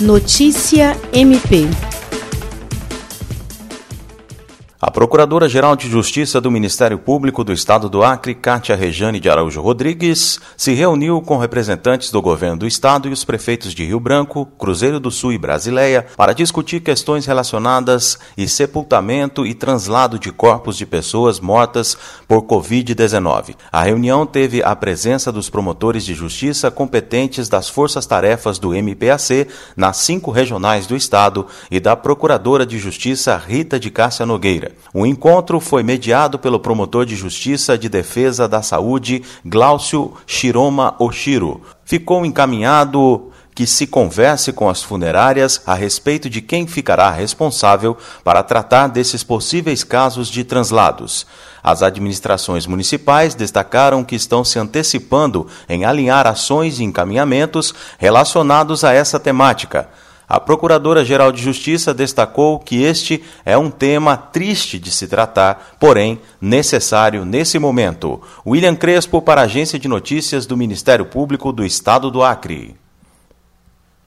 Notícia MP a Procuradora-Geral de Justiça do Ministério Público do Estado do Acre, Cátia Rejane de Araújo Rodrigues, se reuniu com representantes do governo do Estado e os prefeitos de Rio Branco, Cruzeiro do Sul e Brasileia para discutir questões relacionadas e sepultamento e translado de corpos de pessoas mortas por Covid-19. A reunião teve a presença dos promotores de justiça competentes das forças-tarefas do MPAC nas cinco regionais do Estado e da Procuradora de Justiça Rita de Cássia Nogueira. O encontro foi mediado pelo promotor de Justiça de Defesa da Saúde, Glaucio Shiroma Oshiro. Ficou encaminhado que se converse com as funerárias a respeito de quem ficará responsável para tratar desses possíveis casos de translados. As administrações municipais destacaram que estão se antecipando em alinhar ações e encaminhamentos relacionados a essa temática. A Procuradora-Geral de Justiça destacou que este é um tema triste de se tratar, porém necessário nesse momento. William Crespo, para a Agência de Notícias do Ministério Público do Estado do Acre.